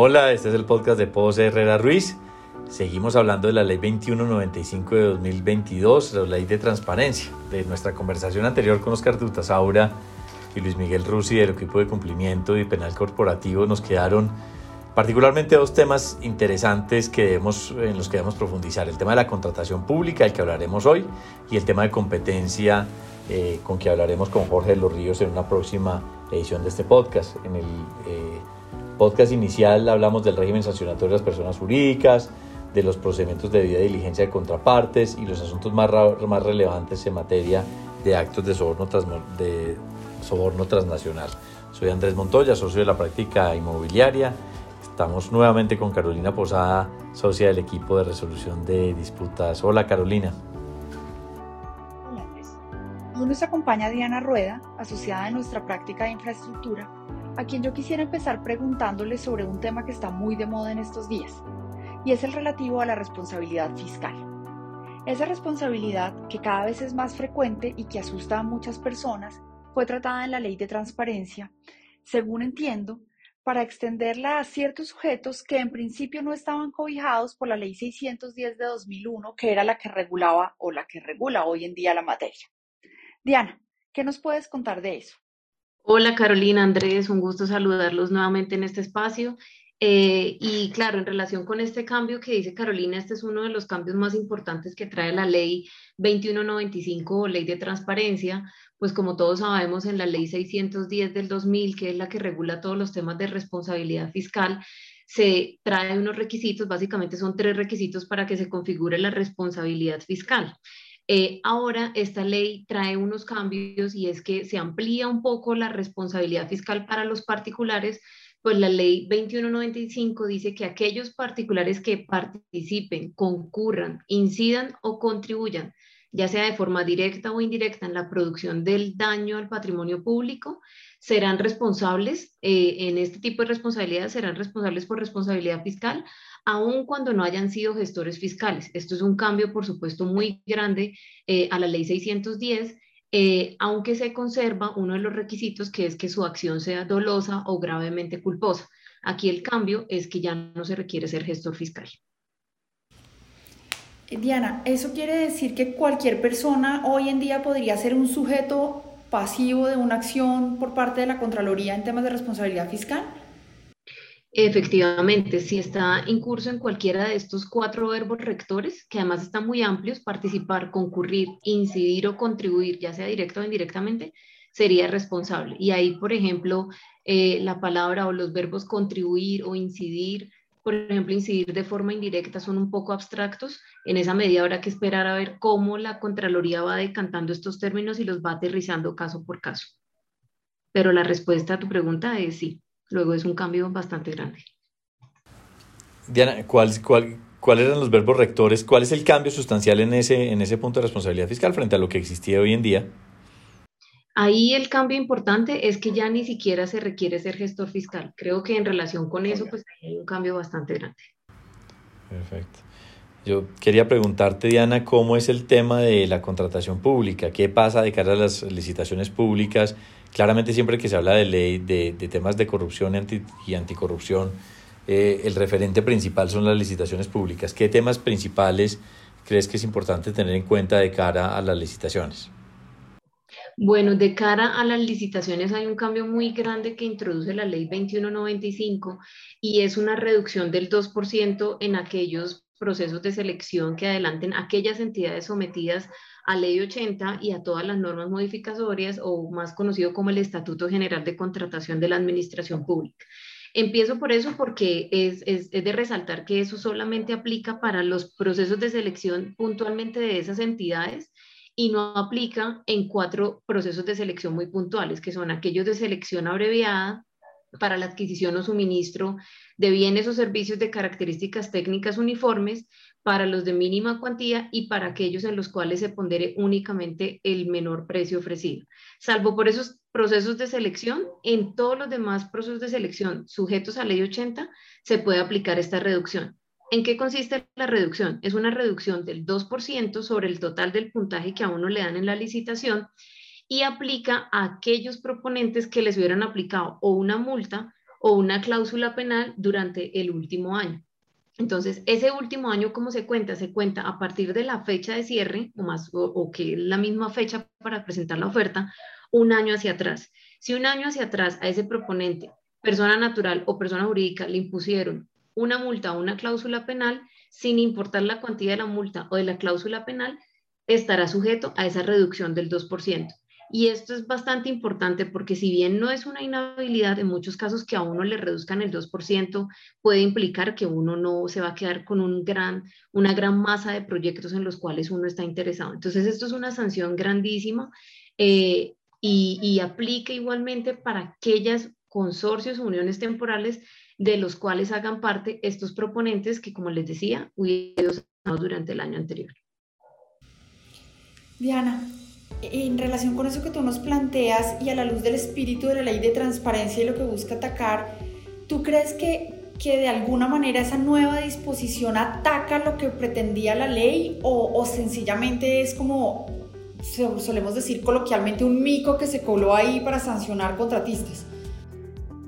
Hola, este es el podcast de Pose Herrera Ruiz. Seguimos hablando de la ley 2195 de 2022, la ley de transparencia. De nuestra conversación anterior con Oscar Dutasaura y Luis Miguel Rusi del equipo de cumplimiento y penal corporativo nos quedaron particularmente dos temas interesantes que debemos, en los que debemos profundizar. El tema de la contratación pública, del que hablaremos hoy, y el tema de competencia, eh, con que hablaremos con Jorge de los Ríos en una próxima edición de este podcast. En el eh, podcast inicial hablamos del régimen sancionatorio de las personas jurídicas, de los procedimientos de debida diligencia de contrapartes y los asuntos más, más relevantes en materia de actos de soborno, de soborno transnacional. Soy Andrés Montoya, socio de la práctica inmobiliaria. Estamos nuevamente con Carolina Posada, socia del equipo de resolución de disputas. Hola Carolina. Hola Andrés. Hoy nos acompaña Diana Rueda, asociada de nuestra práctica de infraestructura, a quien yo quisiera empezar preguntándole sobre un tema que está muy de moda en estos días, y es el relativo a la responsabilidad fiscal. Esa responsabilidad, que cada vez es más frecuente y que asusta a muchas personas, fue tratada en la ley de transparencia, según entiendo, para extenderla a ciertos sujetos que en principio no estaban cobijados por la ley 610 de 2001, que era la que regulaba o la que regula hoy en día la materia. Diana, ¿qué nos puedes contar de eso? Hola Carolina, Andrés, un gusto saludarlos nuevamente en este espacio. Eh, y claro, en relación con este cambio que dice Carolina, este es uno de los cambios más importantes que trae la ley 2195 o ley de transparencia, pues como todos sabemos en la ley 610 del 2000, que es la que regula todos los temas de responsabilidad fiscal, se trae unos requisitos, básicamente son tres requisitos para que se configure la responsabilidad fiscal. Eh, ahora esta ley trae unos cambios y es que se amplía un poco la responsabilidad fiscal para los particulares, pues la ley 2195 dice que aquellos particulares que participen, concurran, incidan o contribuyan, ya sea de forma directa o indirecta en la producción del daño al patrimonio público, serán responsables, eh, en este tipo de responsabilidades, serán responsables por responsabilidad fiscal aun cuando no hayan sido gestores fiscales. Esto es un cambio, por supuesto, muy grande eh, a la ley 610, eh, aunque se conserva uno de los requisitos que es que su acción sea dolosa o gravemente culposa. Aquí el cambio es que ya no se requiere ser gestor fiscal. Diana, ¿eso quiere decir que cualquier persona hoy en día podría ser un sujeto pasivo de una acción por parte de la Contraloría en temas de responsabilidad fiscal? Efectivamente, si está incurso en cualquiera de estos cuatro verbos rectores, que además están muy amplios, participar, concurrir, incidir o contribuir, ya sea directo o indirectamente, sería responsable. Y ahí, por ejemplo, eh, la palabra o los verbos contribuir o incidir, por ejemplo, incidir de forma indirecta son un poco abstractos. En esa medida habrá que esperar a ver cómo la Contraloría va decantando estos términos y los va aterrizando caso por caso. Pero la respuesta a tu pregunta es sí. Luego es un cambio bastante grande. Diana, ¿cuál, cuál, cuáles eran los verbos rectores? ¿Cuál es el cambio sustancial en ese, en ese punto de responsabilidad fiscal frente a lo que existía hoy en día? Ahí el cambio importante es que ya ni siquiera se requiere ser gestor fiscal. Creo que en relación con eso, pues hay un cambio bastante grande. Perfecto. Yo quería preguntarte, Diana, cómo es el tema de la contratación pública, qué pasa de cara a las licitaciones públicas. Claramente siempre que se habla de ley, de, temas de corrupción y anticorrupción, eh, el referente principal son las licitaciones públicas. ¿Qué temas principales crees que es importante tener en cuenta de cara a las licitaciones? Bueno, de cara a las licitaciones hay un cambio muy grande que introduce la ley 2195 y es una reducción del 2% en aquellos procesos de selección que adelanten aquellas entidades sometidas a Ley 80 y a todas las normas modificatorias o más conocido como el Estatuto General de Contratación de la Administración Pública. Empiezo por eso porque es, es, de resaltar que eso solamente aplica para los procesos de selección puntualmente de esas entidades y no aplica en cuatro procesos de selección muy puntuales, que son aquellos de selección abreviada, para la adquisición o suministro de bienes o servicios de características técnicas uniformes para los de mínima cuantía y para aquellos en los cuales se pondere únicamente el menor precio ofrecido. Salvo por esos procesos de selección, en todos los demás procesos de selección sujetos a ley 80 se puede aplicar esta reducción. ¿En qué consiste la reducción? Es una reducción del 2% sobre el total del puntaje que a uno le dan en la licitación y aplica a aquellos proponentes que les hubieran aplicado o una multa o una cláusula penal durante el último año. Entonces, ese último año, ¿cómo se cuenta? Se cuenta a partir de la fecha de cierre, o, más, o, que es la misma fecha para presentar la oferta, un año hacia atrás. Si un año hacia atrás a ese proponente, persona natural o persona jurídica, le impusieron una multa o una cláusula penal, sin importar la cuantía de la multa o de la cláusula penal, estará sujeto a esa reducción del 2%. Y esto es bastante importante porque si bien no es una inhabilidad, en muchos casos que a uno le reduzcan el 2% puede implicar que uno no se va a quedar con un gran, una gran masa de proyectos en los cuales uno está interesado. Entonces, esto es una sanción grandísima eh, y, y aplica igualmente para aquellas consorcios o uniones temporales de los cuales hagan parte estos proponentes que, como les decía, hubieron durante el año anterior. Diana, en relación con eso que tú nos planteas y a la luz del espíritu de la ley de transparencia y lo que busca atacar, ¿tú crees que, que de alguna manera esa nueva disposición ataca lo que pretendía la ley o, o sencillamente es como, solemos decir coloquialmente, un mico que se coló ahí para sancionar contratistas?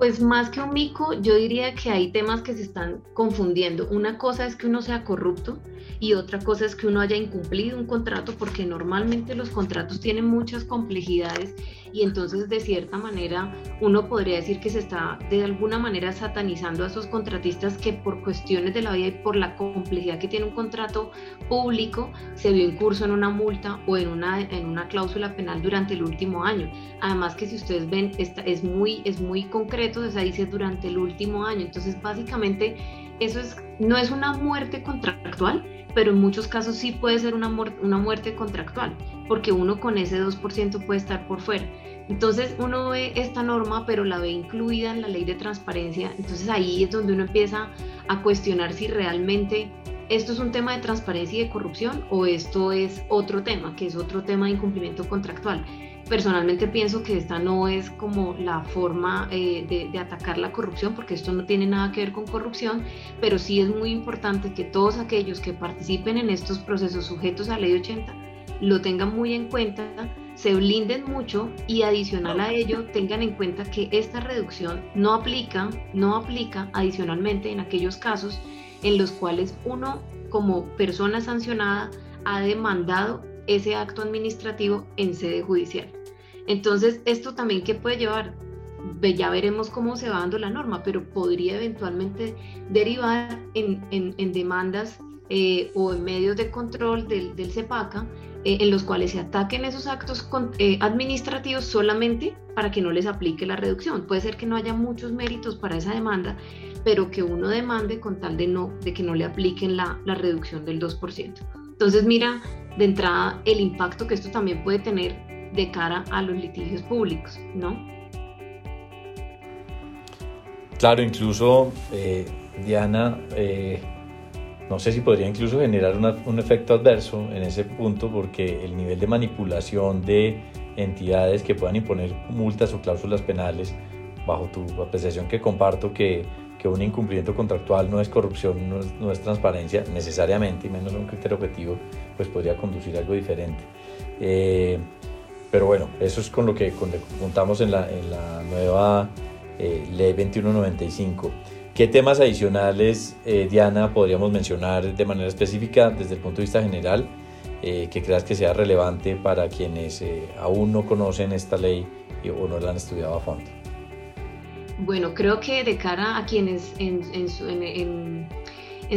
Pues más que un mico, yo diría que hay temas que se están confundiendo. Una cosa es que uno sea corrupto y otra cosa es que uno haya incumplido un contrato porque normalmente los contratos tienen muchas complejidades y entonces de cierta manera uno podría decir que se está de alguna manera satanizando a esos contratistas que por cuestiones de la vida y por la complejidad que tiene un contrato público se vio incurso en una multa o en una, en una cláusula penal durante el último año. Además que si ustedes ven, esta, es, muy, es muy concreto, o dice durante el último año. Entonces básicamente eso es, no es una muerte contractual, pero en muchos casos sí puede ser una, muerte contractual, porque uno con ese 2% puede estar por fuera. Entonces uno ve esta norma, pero la ve incluida en la ley de transparencia, entonces ahí es donde uno empieza a cuestionar si realmente esto es un tema de transparencia y de corrupción o esto es otro tema, que es otro tema de incumplimiento contractual. Personalmente pienso que esta no es como la forma eh, de, atacar la corrupción, porque esto no tiene nada que ver con corrupción, pero sí es muy importante que todos aquellos que participen en estos procesos sujetos a ley 80 lo tengan muy en cuenta, se blinden mucho y adicional a ello tengan en cuenta que esta reducción no aplica, no aplica adicionalmente en aquellos casos en los cuales uno como persona sancionada ha demandado ese acto administrativo en sede judicial. Entonces, esto también que puede llevar, ya veremos cómo se va dando la norma, pero podría eventualmente derivar en, demandas eh, o en medios de control del, del CEPACA eh, en los cuales se ataquen esos actos eh, administrativos solamente para que no les aplique la reducción. Puede ser que no haya muchos méritos para esa demanda, pero que uno demande con tal de, no, de que no le apliquen la, la reducción del 2%. Entonces, mira, de entrada, el impacto que esto también puede tener de cara a los litigios públicos, ¿no? Claro, incluso eh, Diana, eh, no sé si podría incluso generar un efecto adverso en ese punto porque el nivel de manipulación de entidades que puedan imponer multas o cláusulas penales, bajo tu apreciación que comparto que, que un incumplimiento contractual no es corrupción, no es, transparencia necesariamente, y menos un criterio objetivo, pues podría conducir a algo diferente. Eh, pero bueno, eso es con lo que, contamos en la, en la nueva eh, ley 2195. ¿Qué temas adicionales, eh, Diana, podríamos mencionar de manera específica desde el punto de vista general eh, que creas que sea relevante para quienes aún no conocen esta ley o no la han estudiado a fondo? Bueno, creo que de cara a quienes en,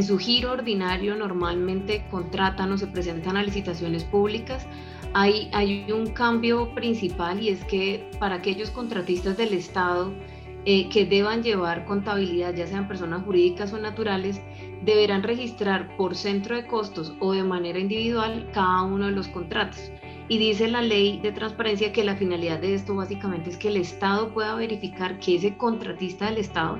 su giro ordinario normalmente contratan o se presentan a licitaciones públicas, hay, un cambio principal y es que para aquellos contratistas del Estado eh, que deban llevar contabilidad, ya sean personas jurídicas o naturales, deberán registrar por centro de costos o de manera individual cada uno de los contratos. Y dice la ley de transparencia que la finalidad de esto básicamente es que el Estado pueda verificar que ese contratista del Estado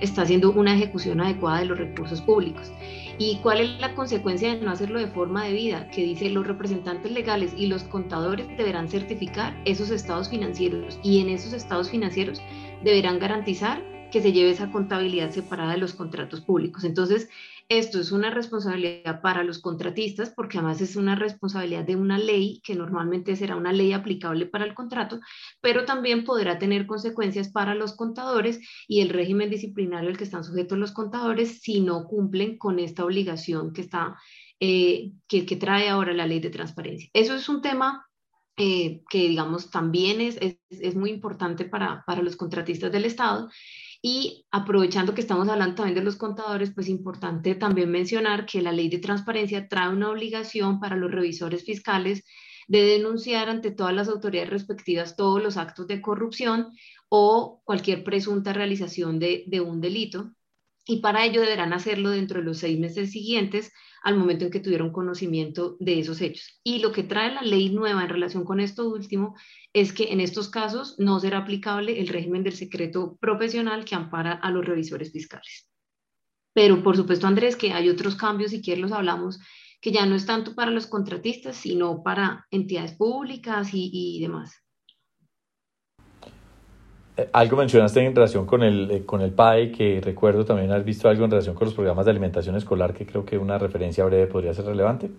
está haciendo una ejecución adecuada de los recursos públicos. ¿Y cuál es la consecuencia de no hacerlo de forma debida? Que dice los representantes legales y los contadores deberán certificar esos estados financieros y en esos estados financieros deberán garantizar que se lleve esa contabilidad separada de los contratos públicos. Entonces, Esto es una responsabilidad para los contratistas porque además es una responsabilidad de una ley que normalmente será una ley aplicable para el contrato, pero también podrá tener consecuencias para los contadores y el régimen disciplinario al que están sujetos los contadores si no cumplen con esta obligación que está eh, que, trae ahora la ley de transparencia. Eso es un tema eh, que, digamos, también es, es, es muy importante para, para, los contratistas del Estado y aprovechando que estamos hablando también de los contadores, pues importante también mencionar que la ley de transparencia trae una obligación para los revisores fiscales de denunciar ante todas las autoridades respectivas todos los actos de corrupción o cualquier presunta realización de, de un delito. Y para ello deberán hacerlo dentro de los seis meses siguientes al momento en que tuvieron conocimiento de esos hechos. Y lo que trae la ley nueva en relación con esto último es que en estos casos no será aplicable el régimen del secreto profesional que ampara a los revisores fiscales. Pero por supuesto, Andrés, que hay otros cambios, si quieres los hablamos, que ya no es tanto para los contratistas, sino para entidades públicas y demás. Eh, algo mencionaste en relación con el, eh, con el PAE, que recuerdo también has visto algo en relación con los programas de alimentación escolar, que creo que una referencia breve podría ser relevante.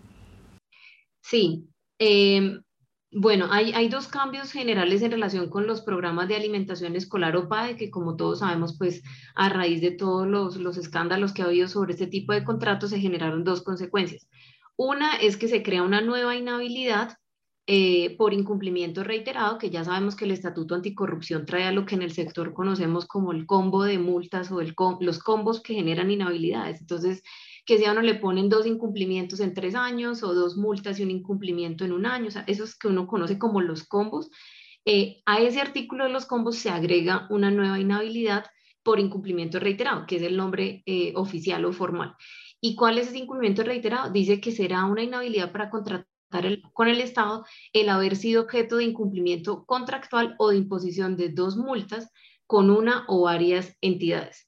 Sí. Em, bueno, hay, hay, dos cambios generales en relación con los programas de alimentación escolar o PAE, que como todos sabemos, pues a raíz de todos los, los escándalos que ha habido sobre este tipo de contratos, se generaron dos consecuencias. Una es que se crea una nueva inhabilidad eh, por incumplimiento reiterado, que ya sabemos que el Estatuto Anticorrupción trae a lo que en el sector conocemos como el combo de multas o los combos que generan inhabilidades. Entonces, que si a uno le ponen dos incumplimientos en tres años o dos multas y un incumplimiento en un año, o sea, esos que uno conoce como los combos, eh, a ese artículo de los combos se agrega una nueva inhabilidad por incumplimiento reiterado, que es el nombre eh, oficial o formal. ¿Y cuál es ese incumplimiento reiterado? Dice que será una inhabilidad para contratar con el Estado el haber sido objeto de incumplimiento contractual o de imposición de dos multas con una o varias entidades.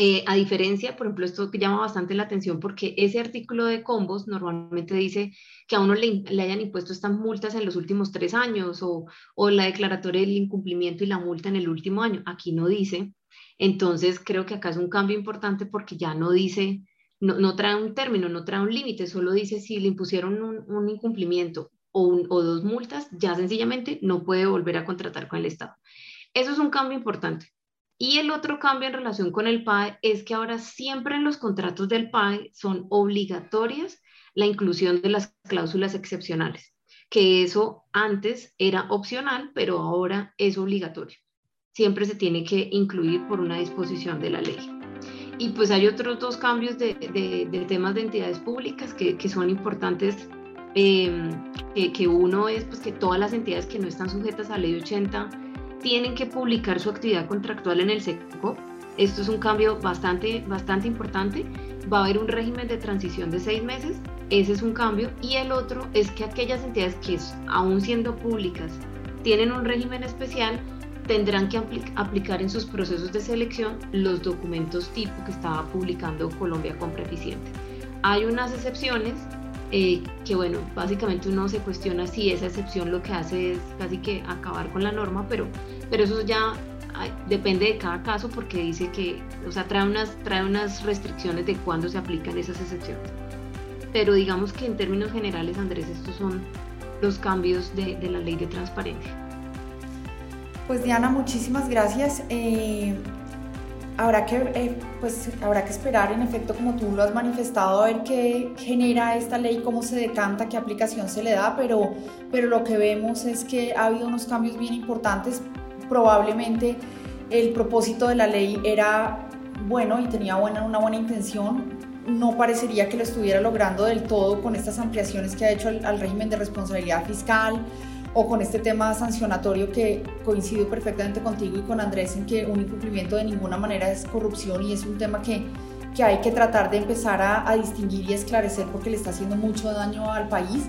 Eh, a diferencia, por ejemplo, esto llama bastante la atención porque ese artículo de combos normalmente dice que a uno le, le hayan impuesto estas multas en los últimos tres años o, o, la declaratoria del incumplimiento y la multa en el último año. Aquí no dice. Entonces, creo que acá es un cambio importante porque ya no dice no, trae un término, no trae un límite, solo dice si le impusieron un, incumplimiento o, dos multas, ya sencillamente no puede volver a contratar con el Estado. Eso es un cambio importante. Y el otro cambio en relación con el PAE es que ahora siempre en los contratos del PAE son obligatorias la inclusión de las cláusulas excepcionales, que eso antes era opcional, pero ahora es obligatorio. Siempre se tiene que incluir por una disposición de la ley. Y pues hay otros dos cambios de, de, temas de entidades públicas que, que son importantes, em, que, uno es pues, que todas las entidades que no están sujetas a ley 80 tienen que publicar su actividad contractual en el SECO. Esto es un cambio bastante, bastante importante. Va a haber un régimen de transición de seis meses, ese es un cambio. Y el otro es que aquellas entidades que aún siendo públicas tienen un régimen especial, tendrán que aplicar en sus procesos de selección los documentos tipo que estaba publicando Colombia Compra Eficiente. Hay unas excepciones eh, que, bueno, básicamente uno se cuestiona si esa excepción lo que hace es casi que acabar con la norma, pero, pero eso ya depende de cada caso porque dice que, o sea, trae unas, trae unas restricciones de cuándo se aplican esas excepciones. Pero digamos que en términos generales, Andrés, estos son los cambios de la ley de transparencia. Pues Diana, muchísimas gracias. Eh, habrá, que, eh, pues, habrá que esperar, en efecto, como tú lo has manifestado, a ver qué genera esta ley, cómo se decanta, qué aplicación se le da, pero, pero lo que vemos es que ha habido unos cambios bien importantes. Probablemente el propósito de la ley era bueno y tenía buena, una buena intención. No parecería que lo estuviera logrando del todo con estas ampliaciones que ha hecho al régimen de responsabilidad fiscal o con este tema sancionatorio que coincido perfectamente contigo y con Andrés en que un incumplimiento de ninguna manera es corrupción y es un tema que, que hay que tratar de empezar a, distinguir y esclarecer porque le está haciendo mucho daño al país.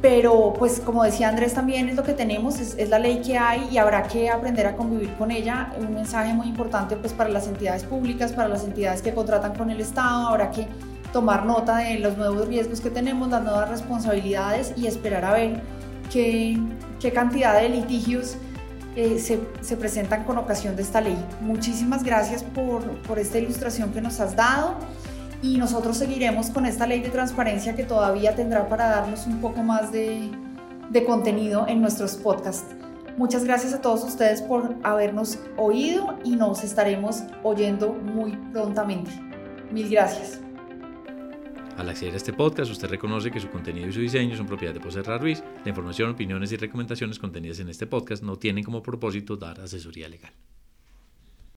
Pero pues como decía Andrés también es lo que tenemos, es, es, la ley que hay y habrá que aprender a convivir con ella. Un mensaje muy importante pues para las entidades públicas, para las entidades que contratan con el Estado, habrá que tomar nota de los nuevos riesgos que tenemos, las nuevas responsabilidades y esperar a ver qué, qué cantidad de litigios eh, se, se, presentan con ocasión de esta ley. Muchísimas gracias por, por, esta ilustración que nos has dado y nosotros seguiremos con esta ley de transparencia que todavía tendrá para darnos un poco más de, de contenido en nuestros podcasts. Muchas gracias a todos ustedes por habernos oído y nos estaremos oyendo muy prontamente. Mil gracias. Al acceder a este podcast, usted reconoce que su contenido y su diseño son propiedad de Poserra Ruiz. La información, opiniones y recomendaciones contenidas en este podcast no tienen como propósito dar asesoría legal.